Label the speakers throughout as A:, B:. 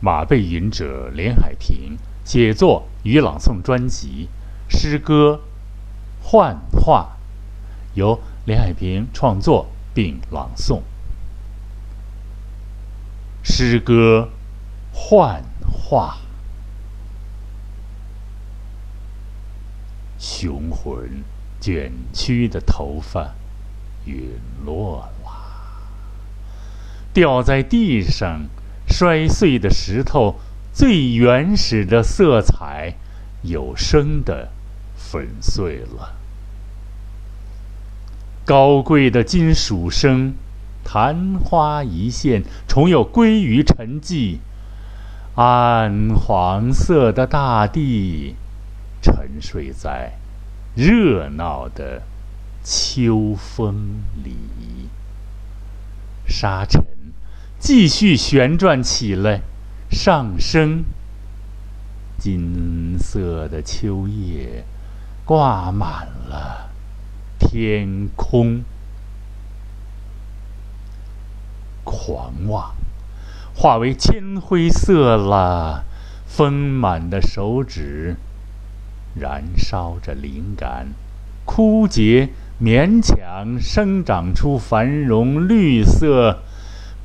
A: 马背吟者连海平写作与朗诵专辑诗歌《幻化》，由连海平创作并朗诵。诗歌《幻化》，雄浑卷曲的头发陨落了，掉在地上。摔碎的石头，最原始的色彩，有声的粉碎了。高贵的金属声，昙花一现，重又归于沉寂。暗黄色的大地，沉睡在热闹的秋风里。沙尘。继续旋转起来，上升。金色的秋叶挂满了天空，狂妄化为铅灰色了。丰满的手指燃烧着灵感，枯竭勉强生长出繁荣绿色。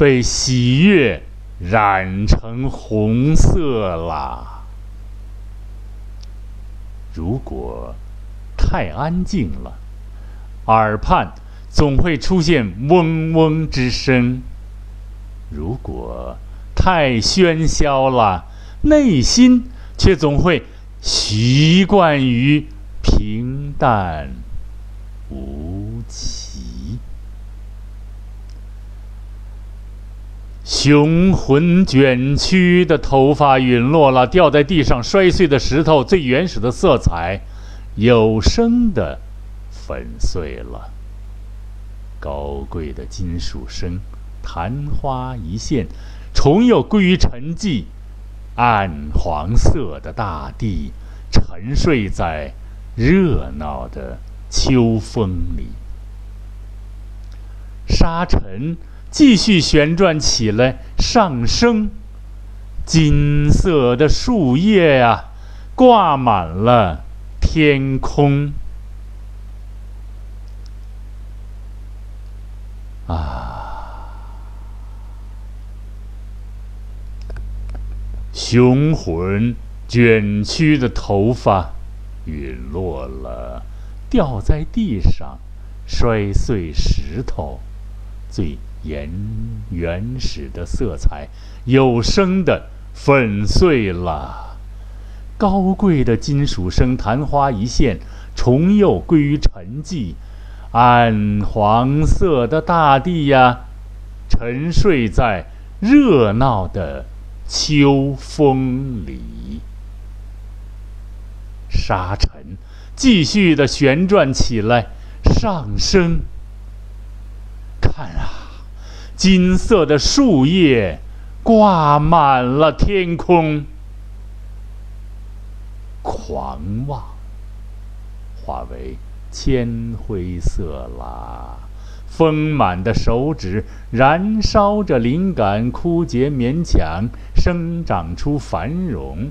A: 被喜悦染成红色了。如果太安静了，耳畔总会出现嗡嗡之声；如果太喧嚣了，内心却总会习惯于平淡无奇。雄浑卷曲的头发陨落了，掉在地上摔碎的石头，最原始的色彩，有声的粉碎了。高贵的金属声，昙花一现，重又归于沉寂。暗黄色的大地，沉睡在热闹的秋风里。沙尘。继续旋转起来，上升。金色的树叶呀，挂满了天空。啊！雄浑卷曲的头发陨落了，掉在地上，摔碎石头，最。原原始的色彩，有声的粉碎了。高贵的金属声，昙花一现，重又归于沉寂。暗黄色的大地呀，沉睡在热闹的秋风里。沙尘继续的旋转起来，上升。看啊！金色的树叶挂满了天空，狂妄化为铅灰色啦。丰满的手指燃烧着灵感，枯竭勉强生长出繁荣。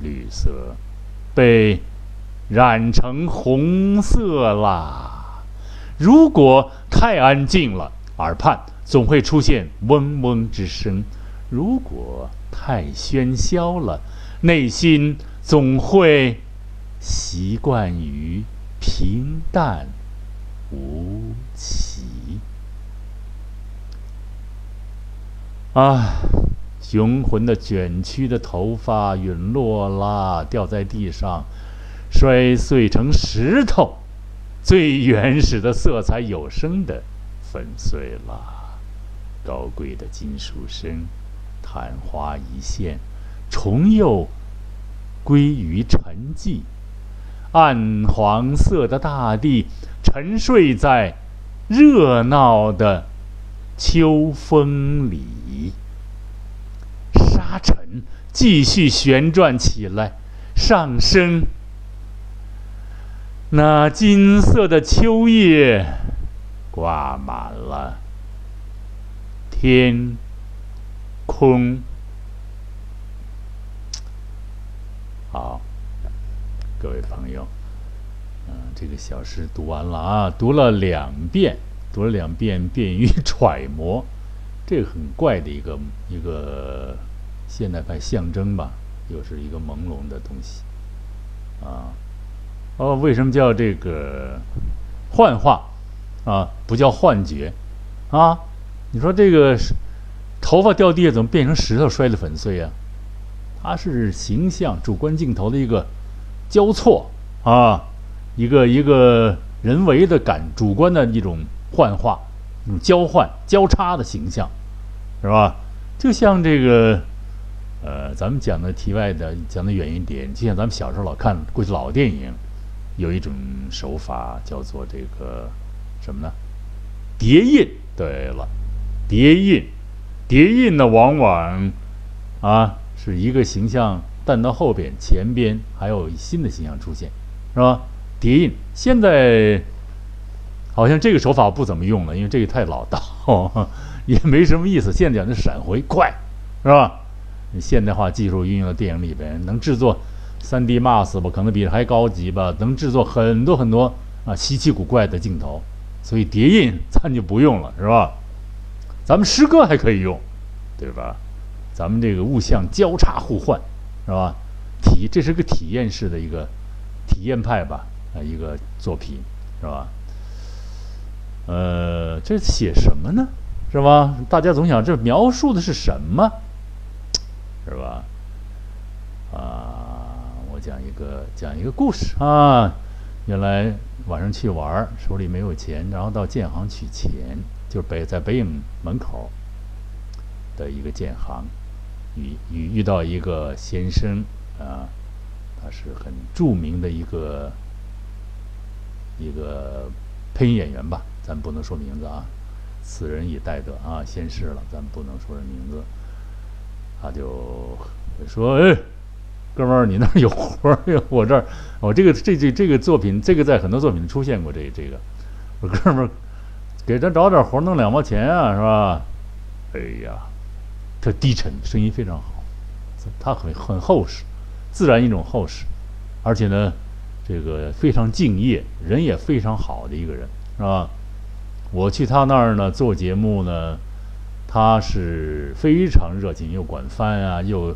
A: 绿色被染成红色啦。如果太安静了，耳畔。总会出现嗡嗡之声。如果太喧嚣了，内心总会习惯于平淡无奇。啊，雄浑的卷曲的头发陨落啦，掉在地上，摔碎成石头，最原始的色彩有声的粉碎了。高贵的金属声，昙花一现，重又归于沉寂。暗黄色的大地沉睡在热闹的秋风里。沙尘继续旋转起来，上升。那金色的秋叶挂满了。天空，好，各位朋友，嗯，这个小诗读完了啊，读了两遍，读了两遍便于揣摩，这个很怪的一个一个现代派象征吧，又是一个朦胧的东西，啊，哦，为什么叫这个幻化啊？不叫幻觉啊？你说这个头发掉地下怎么变成石头摔得粉碎呀？它是形象主观镜头的一个交错啊，一个一个人为的感主观的一种幻化，一种交换交叉的形象，是吧？就像这个，呃，咱们讲的题外的，讲的远一点，就像咱们小时候老看过去老电影，有一种手法叫做这个什么呢？叠印。对了，叠印，叠印呢，往往啊。是一个形象淡到后边，前边还有新的形象出现，是吧？叠印现在好像这个手法不怎么用了，因为这个太老道，也没什么意思。现在讲的闪回快，是吧？现代化技术运用到电影里边，能制作 3D Max 吧，可能比还高级吧，能制作很多很多啊稀奇古怪的镜头，所以叠印咱就不用了，是吧？咱们诗歌还可以用，对吧？咱们这个物象交叉互换，是吧？体这是个体验式的一个体验派吧，啊，一个作品，是吧？呃，这写什么呢？是吧？大家总想这描述的是什么？是吧？啊，我讲一个讲一个故事啊。原来晚上去玩，手里没有钱，然后到建行取钱，就是北在北影门口的一个建行。遇遇遇到一个先生啊，他是很著名的一个一个配音演员吧，咱不能说名字啊，此人已代得啊，先逝了，咱不能说人名字。他就说：“哎，哥们儿，你那儿有活儿？我这儿，我这个这这这个作品，这个在很多作品出现过。这这个，我哥们儿，给他找点活，弄两毛钱啊，是吧？哎呀。”特低沉，声音非常好，他很很厚实，自然一种厚实，而且呢，这个非常敬业，人也非常好的一个人，是吧？我去他那儿呢做节目呢，他是非常热情，又管饭啊，又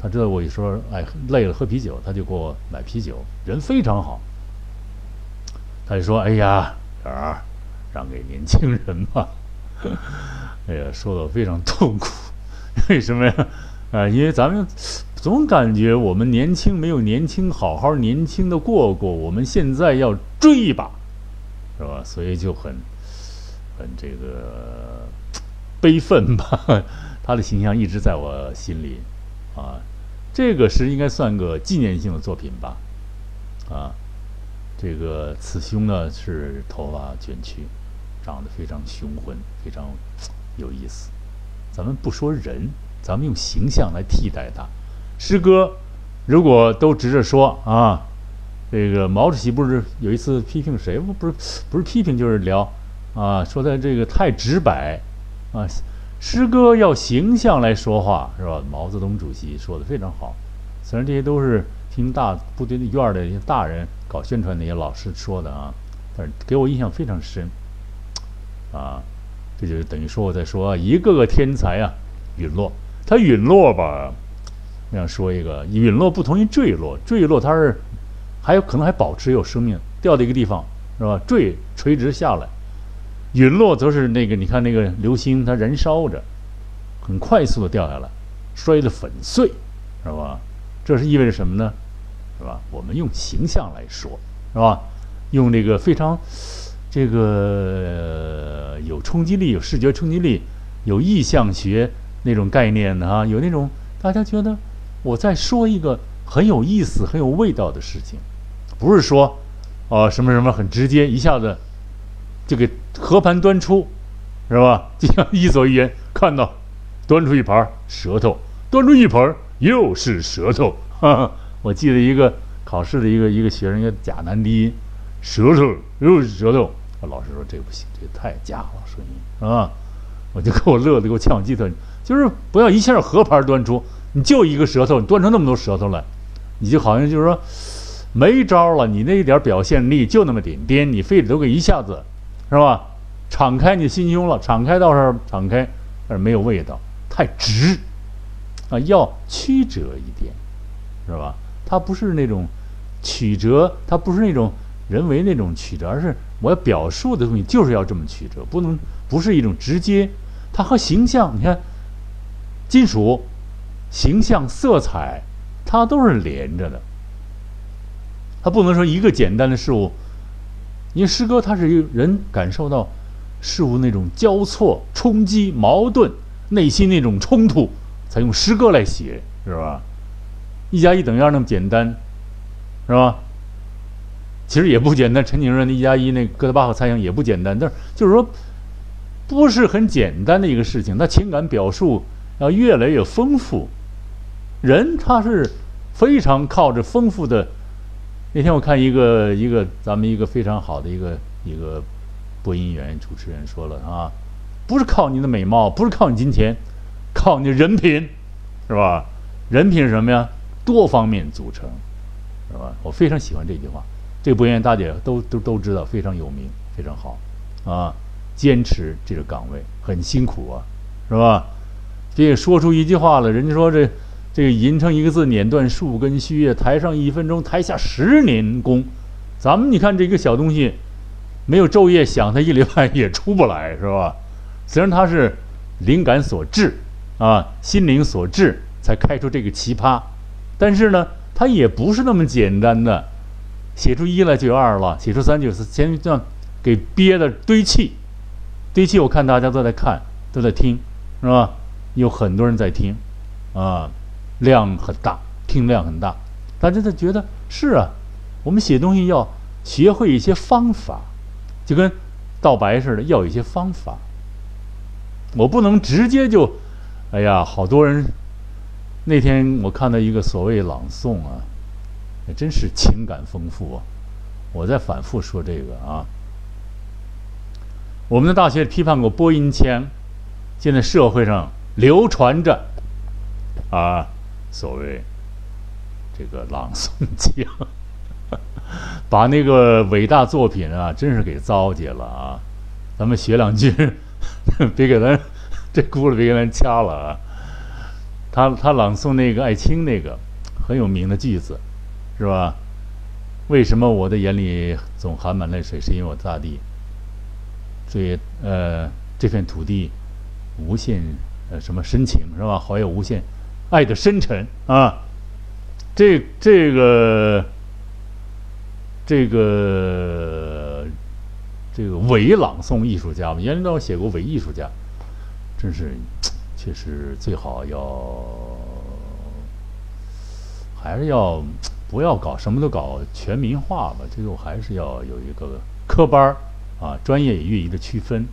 A: 他知道我一说哎累了喝啤酒，他就给我买啤酒，人非常好。他就说：“哎呀，儿，让给年轻人吧。”哎呀，说的非常痛苦。为什么呀？啊，因为咱们总感觉我们年轻没有年轻好好年轻的过过，我们现在要追一把，是吧？所以就很很这个悲愤吧。他的形象一直在我心里啊。这个是应该算个纪念性的作品吧？啊，这个此兄呢是头发卷曲，长得非常雄浑，非常有意思。咱们不说人，咱们用形象来替代他。诗歌如果都直着说啊，这个毛主席不是有一次批评谁不不是不是批评就是聊啊，说他这个太直白啊。诗歌要形象来说话是吧？毛泽东主席说的非常好。虽然这些都是听大部队的院儿的一些大人搞宣传那些老师说的啊，但是给我印象非常深啊。这就是等于说我在说一个个天才啊陨落，他陨落吧，我想说一个陨落不同于坠落，坠落它是还有可能还保持有生命，掉到一个地方是吧？坠垂直下来，陨落则是那个你看那个流星它燃烧着，很快速的掉下来，摔得粉碎，是吧？这是意味着什么呢？是吧？我们用形象来说，是吧？用这个非常。这个有冲击力，有视觉冲击力，有意象学那种概念的啊，有那种大家觉得我在说一个很有意思、很有味道的事情，不是说哦什么什么很直接，一下子就给和盘端出，是吧？就像一左一言，看到端出一盘舌头，端出一盆又是舌头。哈哈，我记得一个考试的一个一个学生，一个甲男第一，舌头又是舌头。我老师说这不行，这太假了，声音啊！我就给我乐的，给我呛鸡腿。就是不要一下合盘端出，你就一个舌头，你端出那么多舌头来，你就好像就是说，没招了，你那一点表现力就那么点点，你非得都给一下子，是吧？敞开你心胸了，敞开倒是敞开，但是没有味道，太直，啊，要曲折一点，是吧？它不是那种曲折，它不是那种人为那种曲折，而是我要表述的东西就是要这么曲折，不能不是一种直接。它和形象，你看，金属、形象、色彩，它都是连着的。它不能说一个简单的事物，因为诗歌它是人感受到事物那种交错、冲击、矛盾、内心那种冲突，才用诗歌来写，是吧？一加一等于二那么简单，是吧？其实也不简单。陈景润的一加一，那哥德巴赫猜想也不简单，但是就是说，不是很简单的一个事情。他情感表述要越来越丰富，人他是非常靠着丰富的。那天我看一个一个咱们一个非常好的一个一个播音员主持人说了啊，不是靠你的美貌，不是靠你金钱，靠你人品，是吧？人品是什么呀？多方面组成，是吧？我非常喜欢这句话。这个播音员大姐都都都知道，非常有名，非常好啊！坚持这个岗位很辛苦啊，是吧？这说出一句话了，人家说这。这个吟成一个字，碾断树根须啊！台上一分钟，台下十年功。咱们你看这个小东西，没有昼夜想，它一礼拜也出不来，是吧？虽然它是灵感所致啊，心灵所致，才开出这个奇葩，但是呢，它也不是那么简单的。写出一来就有二了，写出三就有四，先这样给憋的堆砌，堆砌。我看大家都在看，都在听，是吧？有很多人在听，啊。量很大，听量很大，大家就觉得是啊，我们写东西要学会一些方法，就跟道白似的，要有一些方法。我不能直接就，哎呀，好多人那天我看到一个所谓朗诵啊，真是情感丰富啊。我在反复说这个啊，我们的大学批判过播音腔，现在社会上流传着啊。所谓这个朗诵腔，把那个伟大作品啊，真是给糟践了啊！咱们学两句，别给咱这轱辘别给咱掐了啊！他他朗诵那个艾青那个很有名的句子，是吧？为什么我的眼里总含满泪水？是因为我大地，对呃这片土地无限呃什么深情是吧？怀有无限。爱的深沉啊，这这个这个这个伪朗诵艺术家嘛，严昭写过伪艺术家，真是确实最好要还是要不要搞什么都搞全民化吧，这个还是要有一个科班儿啊，专业与业余的区分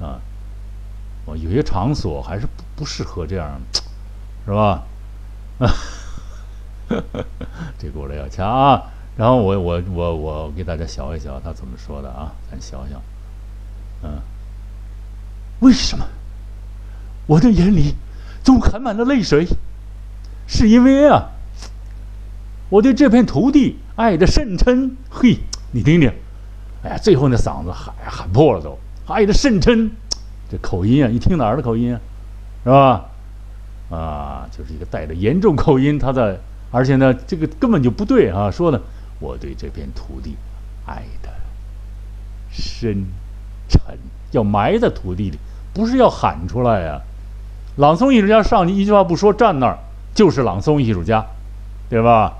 A: 啊，我有些场所还是不不适合这样。是吧？啊 这轱辘要掐啊！然后我我我我给大家想一想他怎么说的啊？咱想想，嗯，为什么我的眼里总含满了泪水？是因为啊，我对这片土地爱的甚深。嘿，你听听，哎呀，最后那嗓子喊喊破了都，爱的甚深。这口音啊，一听哪儿的口音啊？是吧？啊，就是一个带着严重口音，他在，而且呢，这个根本就不对啊！说的，我对这片土地爱的深沉，要埋在土地里，不是要喊出来呀。朗诵艺术家上去一句话不说，站那儿就是朗诵艺术家，对吧？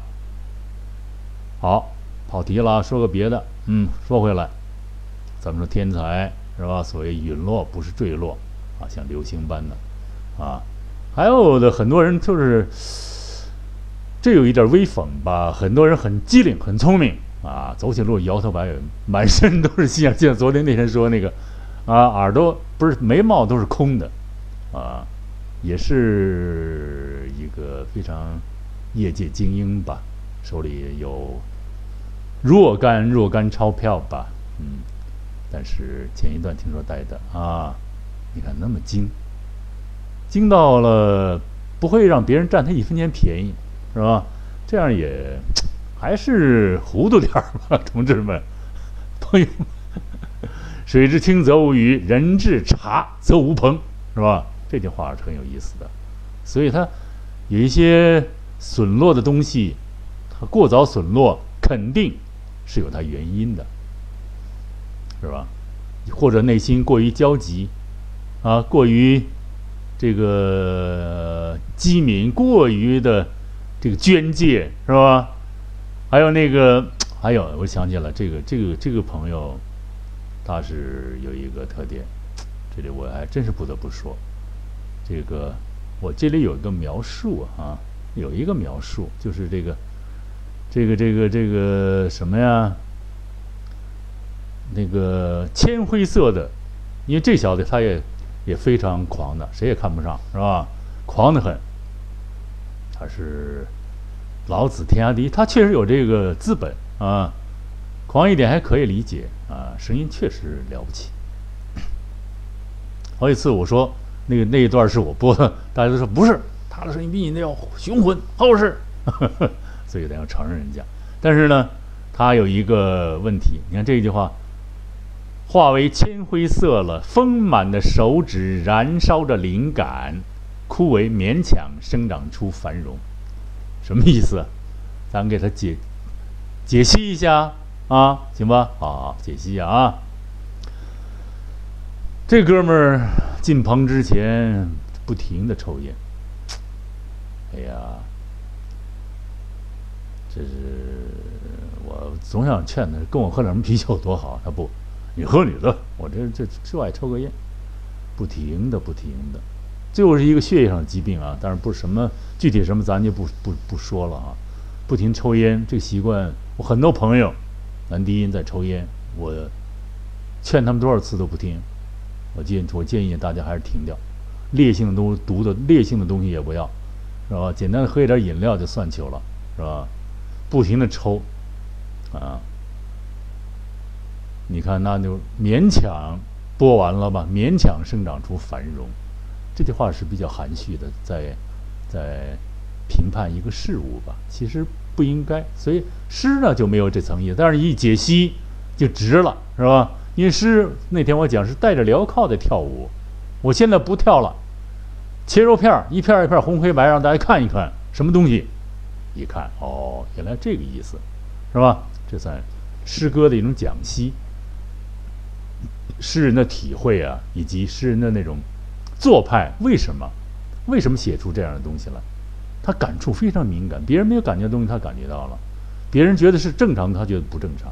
A: 好，跑题了，说个别的。嗯，说回来，咱们说天才是吧？所谓陨落不是坠落啊，像流星般的啊。还有的很多人就是，这有一点微讽吧。很多人很机灵、很聪明啊，走起路摇头摆尾，满身都是心眼。就像昨天那天说那个，啊，耳朵不是眉毛都是空的，啊，也是一个非常业界精英吧，手里有若干若干钞票吧，嗯，但是前一段听说带的啊，你看那么精。精到了，不会让别人占他一分钱便宜，是吧？这样也还是糊涂点儿吧，同志们，朋友们。水至清则无鱼，人至察则无朋，是吧？这句话是很有意思的。所以它有一些损落的东西，它过早损落，肯定是有它原因的，是吧？或者内心过于焦急，啊，过于这个机敏，过于的这个捐介，是吧？还有那个，还有，我想起了这个，这个，这个朋友，他是有一个特点，这里我还真是不得不说，这个我这里有一个描述啊，有一个描述，就是这个，这个，这个，这个什么呀？那个铅灰色的，因为这小子他也也非常狂的，谁也看不上，是吧？狂得很。他是老子天下第一，他确实有这个资本啊。狂一点还可以理解啊，声音确实了不起。好几次我说那个那一段是我播的，大家都说不是，他的声音比你那要雄浑厚实，所以咱要承认人家。但是呢，他有一个问题，你看这句话。化为铅灰色了，丰满的手指燃烧着灵感，枯萎勉强生长出繁荣，什么意思？咱给他解解析一下啊，行吧？好，解析一下啊。这哥们儿进棚之前不停的抽烟，哎呀，这是我总想劝他跟我喝两瓶啤酒多好，他不。你喝你的，我这这就爱抽个烟，不停的不停的，最后是一个血液上的疾病啊！但是不是什么具体什么，咱就不不不说了啊。不停抽烟这个习惯，我很多朋友男低音在抽烟，我劝他们多少次都不听。我建我建议大家还是停掉，烈性的东毒的烈性的东西也不要，是吧？简单的喝一点饮料就算球了，是吧？不停的抽，啊。你看，那就勉强播完了吧，勉强生长出繁荣。这句话是比较含蓄的，在在评判一个事物吧。其实不应该，所以诗呢就没有这层意思。但是一解析就直了，是吧？因为诗那天我讲是带着镣铐在跳舞，我现在不跳了，切肉片儿一片一片红黑白，让大家看一看什么东西。一看，哦，原来这个意思，是吧？这算诗歌的一种讲析。诗人的体会啊，以及诗人的那种做派，为什么？为什么写出这样的东西来？他感触非常敏感，别人没有感觉的东西，他感觉到了；别人觉得是正常，他觉得不正常，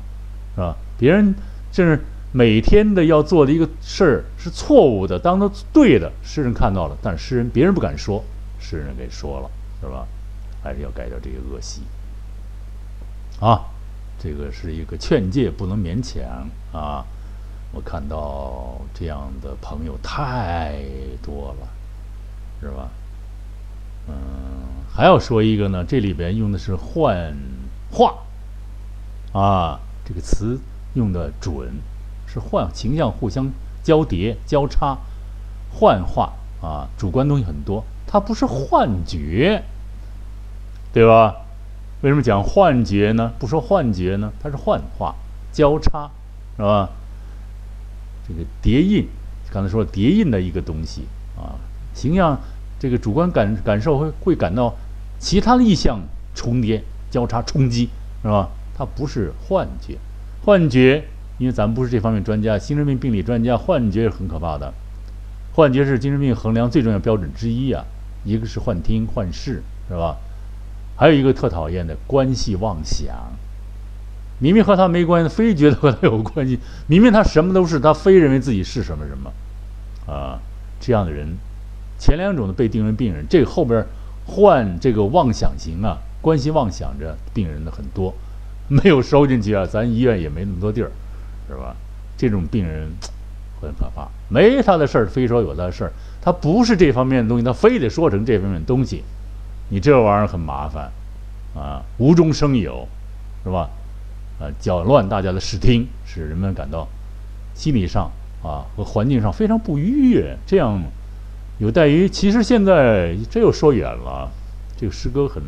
A: 是吧？别人甚至每天的要做的一个事儿是错误的，当他对的，诗人看到了，但是诗人别人不敢说，诗人给说了，是吧？还是要改掉这个恶习啊！这个是一个劝诫，不能勉强啊。我看到这样的朋友太多了，是吧？嗯，还要说一个呢，这里边用的是幻化，啊，这个词用的准，是幻形象互相交叠交叉，幻化啊，主观东西很多，它不是幻觉，对吧？为什么讲幻觉呢？不说幻觉呢？它是幻化交叉，是吧？这个叠印，刚才说叠印的一个东西啊，形象这个主观感感受会会感到其他的意象重叠、交叉、冲击，是吧？它不是幻觉，幻觉，因为咱们不是这方面专家，精神病病理专家，幻觉是很可怕的。幻觉是精神病衡量最重要标准之一啊，一个是幻听、幻视，是吧？还有一个特讨厌的关系妄想。明明和他没关系，非觉得和他有关系。明明他什么都是，他非认为自己是什么什么，啊，这样的人，前两种的被定为病人，这个后边患这个妄想型啊，关系妄想着病人的很多，没有收进去啊，咱医院也没那么多地儿，是吧？这种病人很可怕，没他的事儿，非说有他的事儿，他不是这方面的东西，他非得说成这方面的东西，你这玩意儿很麻烦，啊，无中生有，是吧？呃，搅乱大家的视听，使人们感到心理上啊和环境上非常不愉悦。这样有待于，其实现在这又说远了。这个诗歌很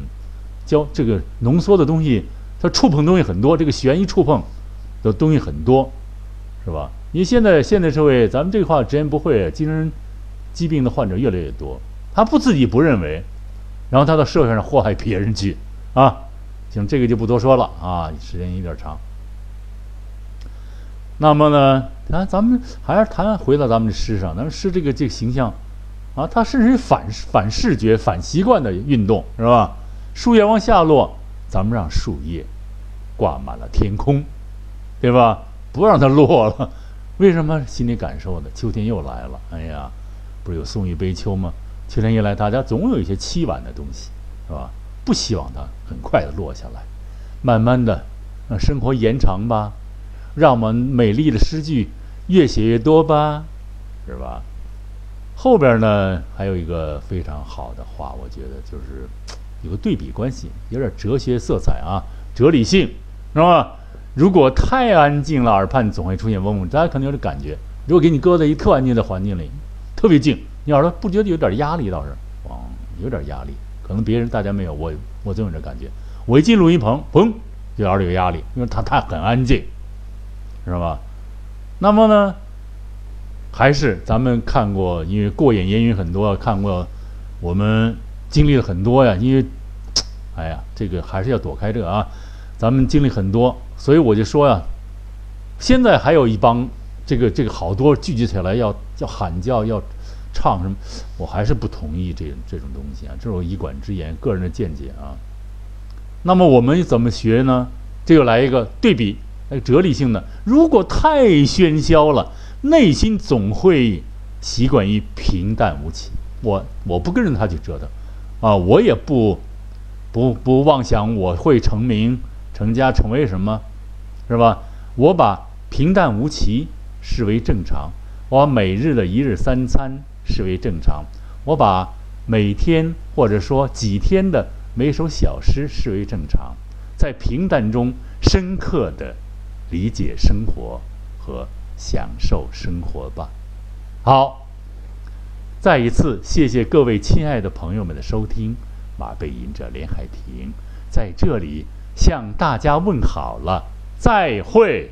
A: 教这个浓缩的东西它触碰东西很多，这个悬疑触碰的东西很多，是吧？因为现在现代社会，咱们这话直言不讳，精神疾病的患者越来越多，他不自己不认为，然后他到社会上祸害别人去啊。行，这个就不多说了啊，时间有点长。那么呢，啊，咱们还是谈回到咱们的诗上，咱们诗这个这个形象，啊，它甚至于反反视觉、反习惯的运动，是吧？树叶往下落，咱们让树叶挂满了天空，对吧？不让它落了，为什么？心里感受的，秋天又来了。哎呀，不是有送一悲秋吗？秋天一来，大家总有一些凄婉的东西，是吧？不希望它很快的落下来，慢慢的让生活延长吧，让我们美丽的诗句越写越多吧，是吧？后边呢还有一个非常好的话，我觉得就是有个对比关系，有点哲学色彩啊，哲理性，是吧？如果太安静了，耳畔总会出现嗡嗡，大家可能有点感觉。如果给你搁在一特安静的环境里，特别静，你耳朵不觉得有点压力？倒是，哇，有点压力。可能别人大家没有，我我总有这感觉。我一进录音棚，砰，就耳朵有压力，因为它它很安静，知道吧？那么呢，还是咱们看过，因为过眼烟云很多，看过，我们经历了很多呀。因为，哎呀，这个还是要躲开这个啊。咱们经历很多，所以我就说呀，现在还有一帮这个这个好多聚集起来要要喊叫要。唱什么？我还是不同意这这种东西啊！这是我以管之言，个人的见解啊。那么我们怎么学呢？这又来一个对比，那个哲理性的。如果太喧嚣了，内心总会习惯于平淡无奇。我我不跟着他去折腾啊，我也不不不妄想我会成名、成家、成为什么，是吧？我把平淡无奇视为正常，我每日的一日三餐。视为正常，我把每天或者说几天的每首小诗视为正常，在平淡中深刻的理解生活和享受生活吧。好，再一次谢谢各位亲爱的朋友们的收听，马背吟者连海平在这里向大家问好了，再会。